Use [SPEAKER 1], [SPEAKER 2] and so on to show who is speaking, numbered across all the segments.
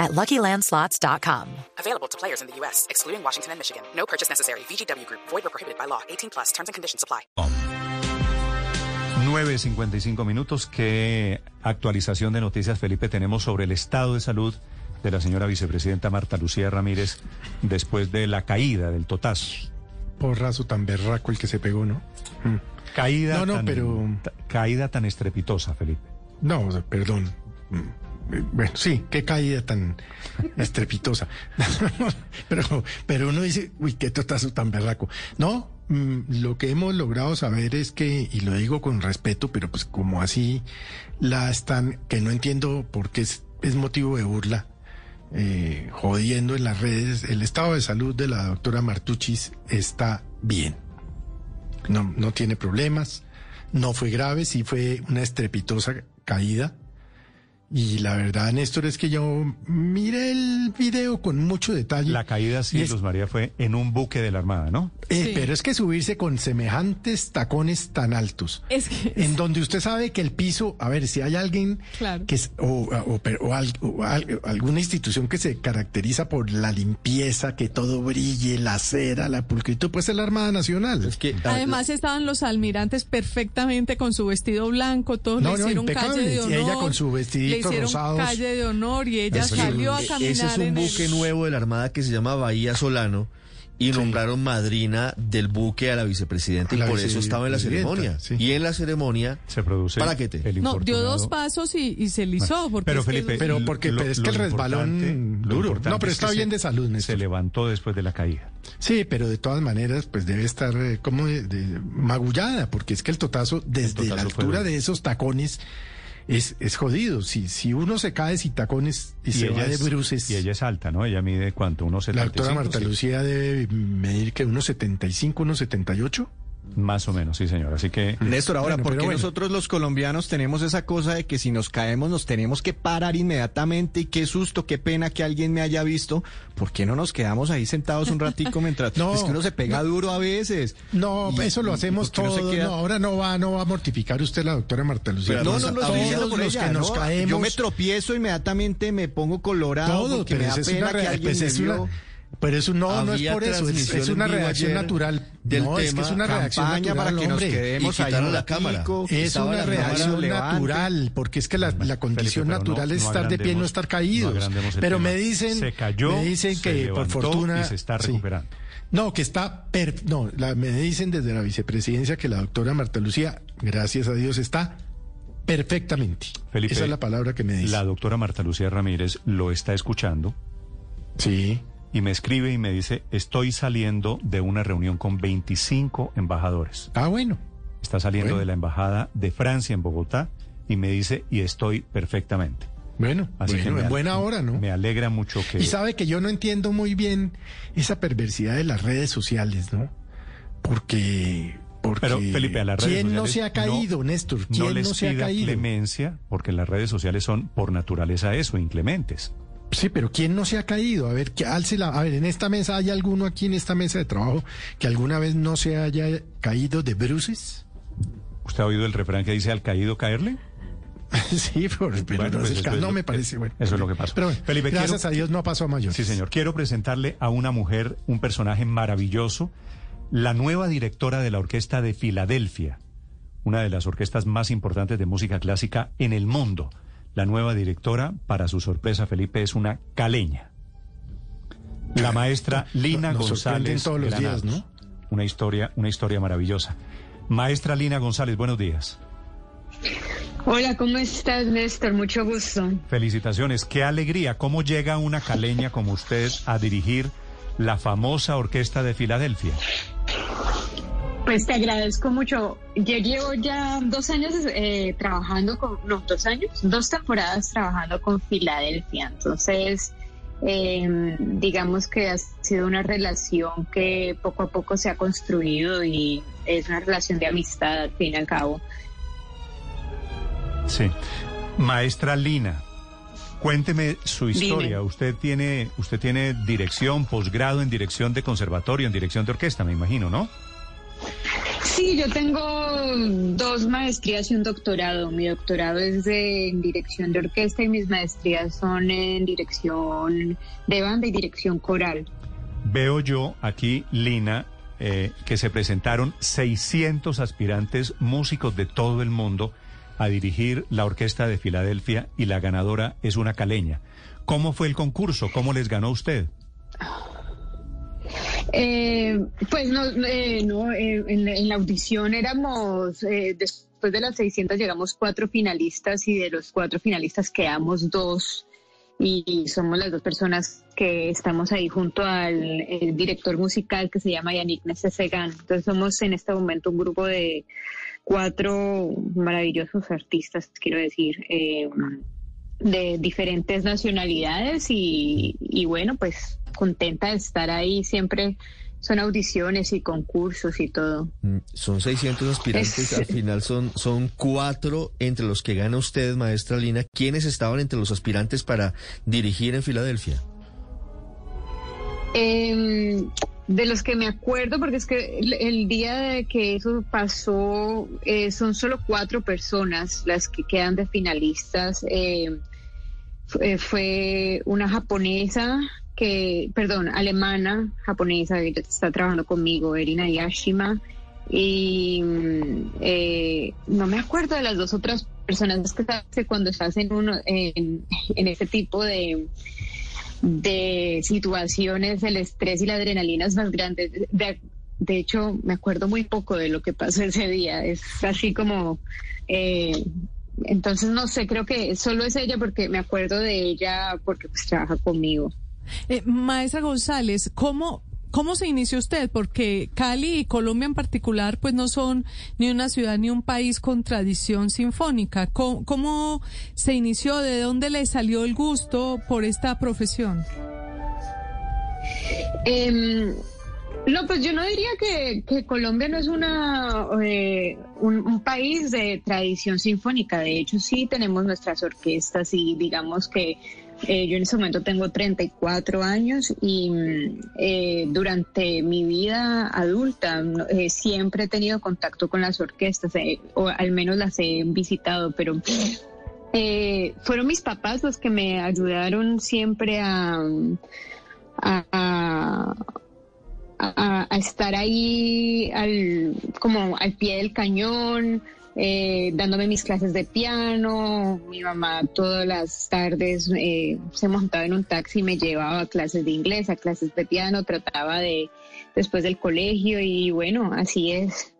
[SPEAKER 1] at LuckyLandSlots.com.
[SPEAKER 2] Available to players in the U.S., excluding Washington and Michigan. No purchase necessary. VGW Group. Void or prohibited by law. 18 plus. Terms and conditions apply.
[SPEAKER 3] 9.55 minutos. ¿Qué actualización de noticias, Felipe, tenemos sobre el estado de salud de la señora vicepresidenta Marta Lucía Ramírez después de la caída del totazo?
[SPEAKER 4] Porrazo tan berraco el que se pegó, ¿no? Mm.
[SPEAKER 3] Caída,
[SPEAKER 4] No, no,
[SPEAKER 3] tan,
[SPEAKER 4] pero-
[SPEAKER 3] caída tan estrepitosa, Felipe.
[SPEAKER 4] No, perdón. Mm, Bueno, sí, qué caída tan estrepitosa. pero, pero uno dice, uy, qué totazo tan berraco. No, mm, lo que hemos logrado saber es que, y lo digo con respeto, pero pues como así la están, que no entiendo por qué es, motivo de burla, eh, jodiendo en las redes, el estado de salud de la doctora Martuchis está bien. No, no tiene problemas, no fue grave, sí fue una estrepitosa caída. Y la verdad, Néstor, es que yo miré el video con mucho detalle.
[SPEAKER 3] La caída, sí,
[SPEAKER 4] Y es-
[SPEAKER 3] Luz María, fue en un buque de la Armada, ¿no?
[SPEAKER 4] Eh, Pero es que subirse con semejantes tacones tan altos,
[SPEAKER 5] Es que
[SPEAKER 4] en donde usted sabe que el piso, a ver, si hay alguien
[SPEAKER 5] Claro.
[SPEAKER 4] que es, o, o- o o al- alguna institución que se caracteriza por la limpieza, que todo brille, la cera, la pulcritud, pues es la Armada Nacional.
[SPEAKER 6] Es que ah,
[SPEAKER 5] además estaban los almirantes perfectamente con su vestido blanco, todos
[SPEAKER 4] No,
[SPEAKER 5] le
[SPEAKER 4] no,
[SPEAKER 5] hicieron
[SPEAKER 4] impecable.
[SPEAKER 5] calle de
[SPEAKER 4] Y
[SPEAKER 5] honor.
[SPEAKER 4] ella con su vestidito
[SPEAKER 5] le hicieron
[SPEAKER 4] rosados.
[SPEAKER 5] calle de honor y ella salió a caminar
[SPEAKER 6] ese es un
[SPEAKER 5] en el-
[SPEAKER 6] buque nuevo de la Armada que se llama Bahía Solano y
[SPEAKER 4] Sí.
[SPEAKER 6] nombraron madrina del buque a la vicepresidenta y por eso estaba en la ceremonia.
[SPEAKER 4] sí.
[SPEAKER 6] Y en la ceremonia
[SPEAKER 3] Se produce
[SPEAKER 6] Paráquete.
[SPEAKER 3] el
[SPEAKER 5] No, dio dos pasos y, y se lisó. Porque
[SPEAKER 3] Pero
[SPEAKER 5] es que
[SPEAKER 3] Felipe,
[SPEAKER 5] eso-
[SPEAKER 4] Pero porque- pero es que el resbalón duro. No, pero
[SPEAKER 3] es
[SPEAKER 4] está
[SPEAKER 3] que
[SPEAKER 4] bien
[SPEAKER 3] se-
[SPEAKER 4] de salud, Néstor.
[SPEAKER 3] Se levantó después de la caída.
[SPEAKER 4] Sí, pero de todas maneras, pues debe estar eh, como de, de- magullada, porque es que el totazo, desde
[SPEAKER 3] totazo
[SPEAKER 4] la altura de esos tacones, es, es jodido. Si, si uno se cae sin tacones y, se va de
[SPEAKER 3] es,
[SPEAKER 4] bruces,
[SPEAKER 3] y ella es alta, ¿no? Ella mide cuánto, unos
[SPEAKER 4] la doctora
[SPEAKER 3] 75,
[SPEAKER 4] Marta. Lucía debe medir que unos 75, unos 78.
[SPEAKER 3] Más o menos, sí, señor. Así que
[SPEAKER 7] Néstor, ahora,
[SPEAKER 4] Bueno,
[SPEAKER 7] ¿por
[SPEAKER 4] pero
[SPEAKER 7] qué
[SPEAKER 4] bueno.
[SPEAKER 7] nosotros los colombianos tenemos esa cosa de que si nos caemos nos tenemos que parar inmediatamente y qué susto, qué pena que alguien me haya visto? ¿Por qué no nos quedamos ahí sentados un ratico mientras
[SPEAKER 4] No,
[SPEAKER 7] es que uno se pega duro a veces?
[SPEAKER 4] No,
[SPEAKER 7] Y-
[SPEAKER 4] eso lo hacemos
[SPEAKER 7] qué no
[SPEAKER 4] ahora no va, no va a mortificar usted la doctora Marta Lucía.
[SPEAKER 7] no, no, no,
[SPEAKER 4] todos los
[SPEAKER 7] ella,
[SPEAKER 4] que nos
[SPEAKER 7] ¿no?
[SPEAKER 4] caemos.
[SPEAKER 7] Yo me tropiezo inmediatamente, me pongo colorado
[SPEAKER 4] todo,
[SPEAKER 7] porque
[SPEAKER 4] pero
[SPEAKER 7] me da pena
[SPEAKER 4] una
[SPEAKER 7] que alguien
[SPEAKER 4] pues
[SPEAKER 7] me vio.
[SPEAKER 4] una- Pero eso no, no es por eso, es, una reacción natural.
[SPEAKER 6] del
[SPEAKER 4] no, es que
[SPEAKER 6] tema,
[SPEAKER 4] es una reacción natural,
[SPEAKER 7] para que nos
[SPEAKER 4] hombre.
[SPEAKER 7] quedemos ahí
[SPEAKER 6] quitaron
[SPEAKER 7] un
[SPEAKER 6] la cámara.
[SPEAKER 4] Es una reacción
[SPEAKER 7] levante.
[SPEAKER 4] natural, porque es que la, la condición
[SPEAKER 3] Felipe,
[SPEAKER 4] natural
[SPEAKER 3] no-
[SPEAKER 4] es
[SPEAKER 3] no
[SPEAKER 4] estar de pie, no estar
[SPEAKER 3] no
[SPEAKER 4] caídos.
[SPEAKER 3] el
[SPEAKER 4] pero
[SPEAKER 3] tema.
[SPEAKER 4] me dicen,
[SPEAKER 3] Se cayó,
[SPEAKER 4] me dicen
[SPEAKER 3] se
[SPEAKER 4] que
[SPEAKER 3] levantó
[SPEAKER 4] por fortuna
[SPEAKER 3] y se está
[SPEAKER 4] sí.
[SPEAKER 3] recuperando.
[SPEAKER 4] No, que está, per- no, la- me dicen desde la vicepresidencia que la doctora Marta Lucía, gracias a Dios, está perfectamente.
[SPEAKER 3] Felipe,
[SPEAKER 4] Esa es la palabra que me dice.
[SPEAKER 3] La doctora Marta Lucía Ramírez lo está escuchando
[SPEAKER 4] Sí.
[SPEAKER 3] Y me escribe y me dice, estoy saliendo de una reunión con 25 embajadores.
[SPEAKER 4] Ah, bueno.
[SPEAKER 3] Está saliendo
[SPEAKER 4] Bueno.
[SPEAKER 3] de la embajada de Francia en Bogotá y me dice, y estoy perfectamente.
[SPEAKER 4] Bueno,
[SPEAKER 3] Así
[SPEAKER 4] bueno,
[SPEAKER 3] que
[SPEAKER 4] en buena hora, ¿no?
[SPEAKER 3] Me alegra mucho que...
[SPEAKER 4] Y sabe que yo no entiendo muy bien esa perversidad de las redes sociales, ¿no? Porque, porque
[SPEAKER 3] Pero, Felipe, a las redes
[SPEAKER 4] ¿quién no se ha caído,
[SPEAKER 3] no-
[SPEAKER 4] Néstor?
[SPEAKER 3] no
[SPEAKER 4] ¿Quién
[SPEAKER 3] les
[SPEAKER 4] no, se ha
[SPEAKER 3] pida
[SPEAKER 4] caído?
[SPEAKER 3] clemencia, porque las redes sociales son por naturaleza eso, inclementes.
[SPEAKER 4] Sí, pero ¿quién no se ha caído? A ver, que alce la, a ver, en esta mesa hay alguno aquí en esta mesa de trabajo que alguna vez no se haya caído de bruces.
[SPEAKER 3] ¿Usted ha oído el refrán que dice al caído caerle?
[SPEAKER 4] sí, pero, pero
[SPEAKER 3] Bueno,
[SPEAKER 4] no,
[SPEAKER 3] pues eso
[SPEAKER 4] no me parece bueno.
[SPEAKER 3] eso es lo que pasó.
[SPEAKER 4] Pero bueno,
[SPEAKER 3] Felipe,
[SPEAKER 4] gracias
[SPEAKER 3] quiero-
[SPEAKER 4] a Dios no pasó a mayores.
[SPEAKER 3] Sí, señor. Quiero presentarle a una mujer, un personaje maravilloso, la nueva directora de la Orquesta de Filadelfia, una de las orquestas más importantes de música clásica en el mundo. La nueva directora, para su sorpresa, Felipe, es una caleña. La maestra Lina
[SPEAKER 4] nos
[SPEAKER 3] González.
[SPEAKER 4] todos los días. ¿no?
[SPEAKER 3] Una historia, una historia maravillosa. Maestra Lina González, buenos días.
[SPEAKER 8] Hola, ¿cómo estás, Néstor? Mucho gusto.
[SPEAKER 3] Felicitaciones, qué alegría. ¿Cómo llega una caleña como usted a dirigir la famosa orquesta de Filadelfia?
[SPEAKER 8] Pues te agradezco mucho. Yo llevo ya dos años eh, trabajando con, no, dos años, dos temporadas trabajando con Filadelfia. Entonces, eh, digamos que ha sido una relación que poco a poco se ha construido y, es una relación de amistad al fin y al cabo.
[SPEAKER 3] Sí. Maestra Lina, cuénteme su historia.
[SPEAKER 8] Dime.
[SPEAKER 3] Usted tiene, usted tiene dirección, posgrado en dirección de conservatorio, en dirección de orquesta, me imagino, ¿no?
[SPEAKER 8] Sí, yo tengo dos maestrías y un doctorado. Mi doctorado es de, en dirección de orquesta y mis maestrías son en dirección de banda y dirección coral.
[SPEAKER 3] Veo yo aquí, Lina, eh, que se presentaron 600 aspirantes músicos de todo el mundo a dirigir la Orquesta de Filadelfia y la ganadora es una caleña. ¿Cómo fue el concurso? ¿Cómo les ganó usted?
[SPEAKER 8] Eh, pues no, eh, no eh, en, la, en la audición éramos, eh, después de las 600 llegamos cuatro finalistas y de los cuatro finalistas quedamos dos y somos las dos personas que estamos ahí junto al director musical que se llama Yannick Necesegan. Entonces somos en este momento un grupo de cuatro maravillosos artistas, quiero decir, eh, de diferentes nacionalidades y, y bueno, pues contenta de estar ahí. Siempre son audiciones y concursos y todo.
[SPEAKER 6] Mm, Son 600 aspirantes,
[SPEAKER 8] Es-
[SPEAKER 6] al final son, son cuatro entre los que gana usted, maestra Lina. ¿Quiénes estaban entre los aspirantes para dirigir en Filadelfia?
[SPEAKER 8] Eh, de los que me acuerdo, porque es que el, el día de que eso pasó, eh, son solo cuatro personas las que quedan de finalistas. Fu- eh, fue una japonesa que, perdón, alemana, japonesa, que está trabajando conmigo, Erina Yashima. Y mm, eh, no me acuerdo de las dos otras personas que cuando estás en, uno, en, en ese tipo de, de situaciones, el estrés y la adrenalina es más grande. De, de hecho, me acuerdo muy poco de lo que pasó ese día. Es así como... eh, entonces, no sé, creo que solo es ella porque me acuerdo de ella porque pues trabaja conmigo.
[SPEAKER 5] Eh, maestra González, ¿cómo, ¿cómo se inició usted? Porque Cali y Colombia en particular, pues no son ni una ciudad ni un país con tradición sinfónica. ¿Cómo, se inició? ¿De dónde le salió el gusto por esta profesión?
[SPEAKER 8] Em, no, pues yo no diría que, Colombia no es una eh, un país de tradición sinfónica. De hecho, sí tenemos nuestras orquestas y digamos que eh, yo en ese momento tengo 34 años y mm, eh, durante mi vida adulta eh, siempre he tenido contacto con las orquestas, o al menos las he visitado, pero fueron mis papás los que me ayudaron siempre a- a estar ahí al, como al pie del cañón, eh, dándome mis clases de piano. Mi mamá todas las tardes eh, se montaba en un taxi y me llevaba a clases de inglés, a clases de piano, trataba de después del colegio y bueno, así es.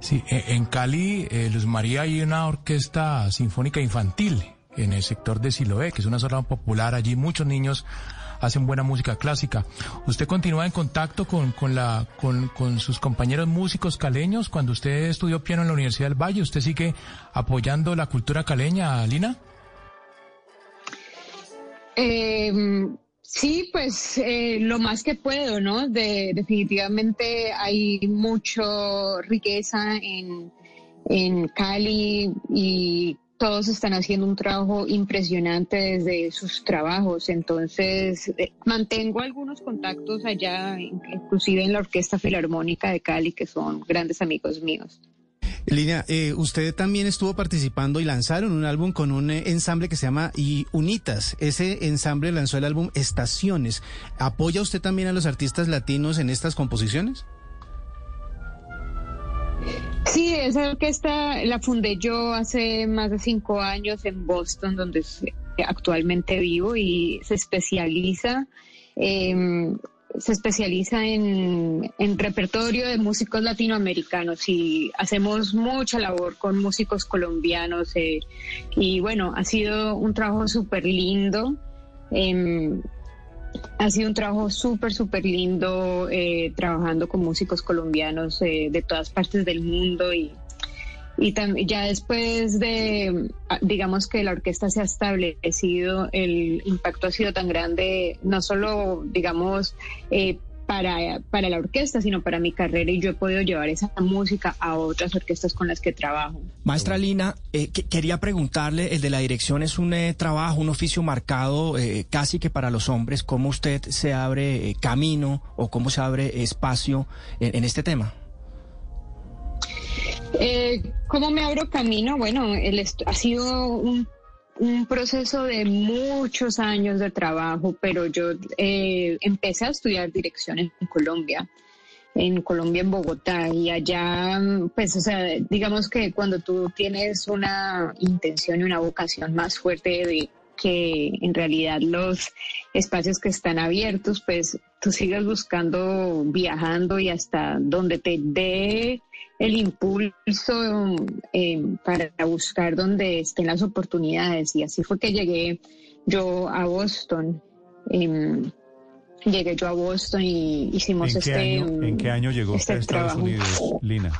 [SPEAKER 9] Sí, e- en Cali, eh, Luz María, hay una orquesta sinfónica infantil en el sector de Siloé, que es una zona popular. Allí muchos niños hacen buena música clásica. ¿Usted continúa en contacto con, con, la, con, con sus compañeros músicos caleños? Cuando usted estudió piano en la Universidad del Valle, ¿usted sigue apoyando la cultura caleña, Lina?
[SPEAKER 8] Eh, sí, pues eh, lo más que puedo, ¿no? De, definitivamente hay mucha riqueza en, en Cali y todos están haciendo un trabajo impresionante desde sus trabajos. Entonces, eh, mantengo algunos contactos allá, inclusive en la Orquesta Filarmónica de Cali, que son grandes amigos míos.
[SPEAKER 10] Lina, eh, usted también estuvo participando y lanzaron un álbum con un eh, ensamble que se llama y Unitas. Ese ensamble lanzó el álbum Estaciones. ¿Apoya usted también a los artistas latinos en estas composiciones?
[SPEAKER 8] Sí, esa orquesta la fundé yo hace más de cinco años en Boston, donde s- actualmente vivo y se especializa, eh, se especializa en, en repertorio de músicos latinoamericanos y hacemos mucha labor con músicos colombianos eh, y bueno, ha sido un trabajo súper lindo. em, ha sido un trabajo súper, súper lindo eh, trabajando con músicos colombianos eh, de todas partes del mundo y, y ya después de, ah, digamos que la orquesta se ha establecido, el impacto ha sido tan grande, no solo, digamos, eh, para, para la orquesta, sino para mi carrera y yo he podido llevar esa música a otras orquestas con las que trabajo.
[SPEAKER 11] Maestra Lina, eh, quería preguntarle, el de la dirección es un eh, trabajo, un oficio marcado eh, casi que para los hombres, ¿cómo usted se abre camino o cómo se abre espacio en, este tema?
[SPEAKER 8] ¿Cómo me abro camino? Bueno, el ha sido un un proceso de muchos años de trabajo, pero yo eh, empecé a estudiar dirección en Colombia, en Colombia, en Bogotá, y allá, pues, o sea, digamos que cuando tú tienes una intención y una vocación más fuerte de que en realidad los espacios que están abiertos, pues tú sigues buscando, viajando y hasta donde te dé el impulso eh, para buscar donde estén las oportunidades. Y así fue que llegué yo a Boston. Em, llegué yo a Boston y hicimos este.
[SPEAKER 3] ¿En qué año llegó este a Estados Unidos, Lina?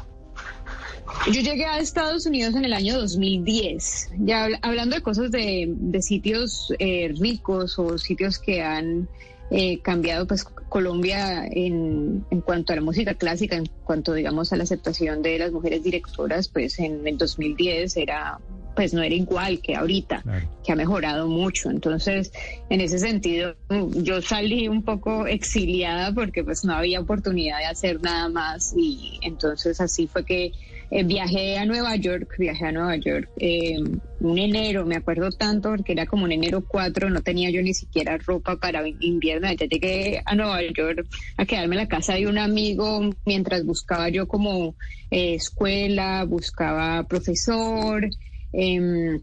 [SPEAKER 8] Yo llegué a Estados Unidos en el año 2010, ya hablando de cosas de, sitios eh, ricos o sitios que han eh, cambiado pues Colombia en, en, cuanto a la música clásica, en cuanto digamos a la aceptación de las mujeres directoras, pues en el 2010 era pues no era igual que ahorita, que ha mejorado mucho. Entonces, en ese sentido, yo salí un poco exiliada porque pues no había oportunidad de hacer nada más y entonces así fue que eh, viajé a Nueva York, viajé a Nueva York eh, un enero, me acuerdo tanto porque era como un enero 4, no tenía yo ni siquiera ropa para invierno, ya llegué a Nueva York a quedarme en la casa de un amigo mientras buscaba yo como eh, escuela, buscaba profesor. Em,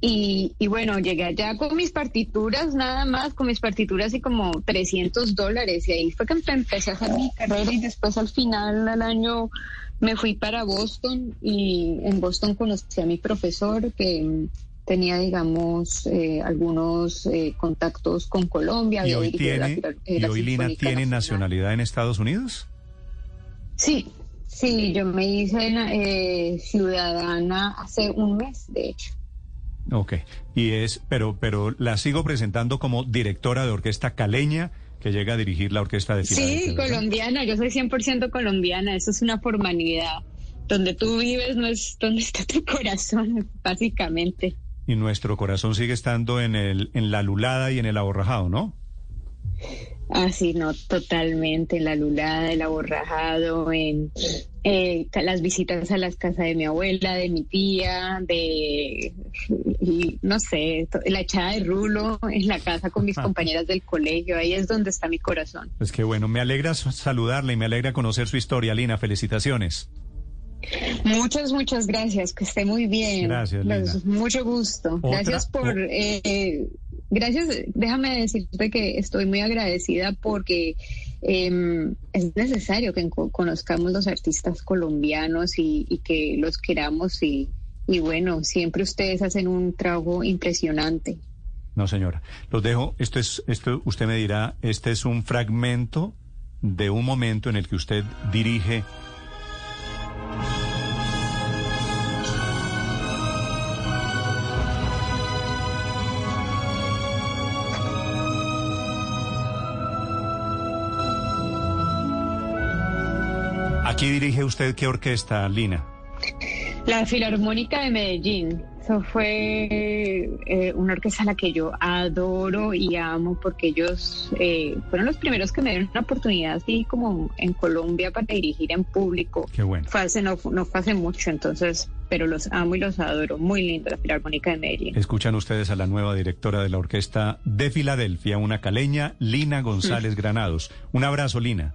[SPEAKER 8] y, y, bueno, llegué allá con mis partituras, nada más, con mis partituras y como 300 dólares. Y ahí fue que empecé a hacer mi carrera y después al final, al año me fui para Boston y en Boston conocí a mi profesor que tenía, digamos, eh, algunos eh, contactos con Colombia.
[SPEAKER 3] ¿Y hoy, tiene, ¿y hoy Lina tiene nacionalidad en Estados Unidos?
[SPEAKER 8] Sí, sí, yo me hice eh, ciudadana hace un mes, de hecho.
[SPEAKER 3] Ok, y es, pero, pero la sigo presentando como directora de orquesta caleña que llega a dirigir la orquesta de
[SPEAKER 8] Filadelfia. Sí, colombiana, yo soy 100% colombiana, eso es una formalidad. Donde tú vives no es donde está tu corazón, básicamente.
[SPEAKER 3] Y nuestro corazón sigue estando en, el, en la lulada y en el aborrajado, ¿no?
[SPEAKER 8] Ah, sí, no, totalmente, en la lulada, el aborrajado, en eh, las visitas a las casas de mi abuela, de mi tía, de, no sé, la echada de rulo en la casa con mis ah. compañeras del colegio, ahí es donde está mi corazón.
[SPEAKER 3] Pues qué bueno, me alegra saludarla y me alegra conocer su historia, Lina, felicitaciones.
[SPEAKER 8] Muchas, muchas gracias, que esté muy bien.
[SPEAKER 3] Gracias, Lina.
[SPEAKER 8] mucho gusto. Gracias por... Eh, gracias, déjame decirte que estoy muy agradecida porque em, es necesario que conozcamos los artistas colombianos y, que los queramos y, y, bueno, siempre ustedes hacen un trabajo impresionante.
[SPEAKER 3] No, señora, los dejo. Esto es, esto usted me dirá, este es un fragmento de un momento en el que usted dirige Aquí dirige usted qué orquesta, Lina.
[SPEAKER 8] La Filarmónica de Medellín. Eso fue eh, una orquesta a la que yo adoro y amo porque ellos eh, fueron los primeros que me dieron una oportunidad así como en Colombia para dirigir en público.
[SPEAKER 3] Qué bueno.
[SPEAKER 8] Fue hace, no, no fue hace mucho, entonces, pero los amo y los adoro. Muy lindo la Filarmónica de Medellín.
[SPEAKER 3] Escuchan ustedes a la nueva directora de la orquesta de Filadelfia, una caleña, Lina González mm. Granados. Un abrazo, Lina.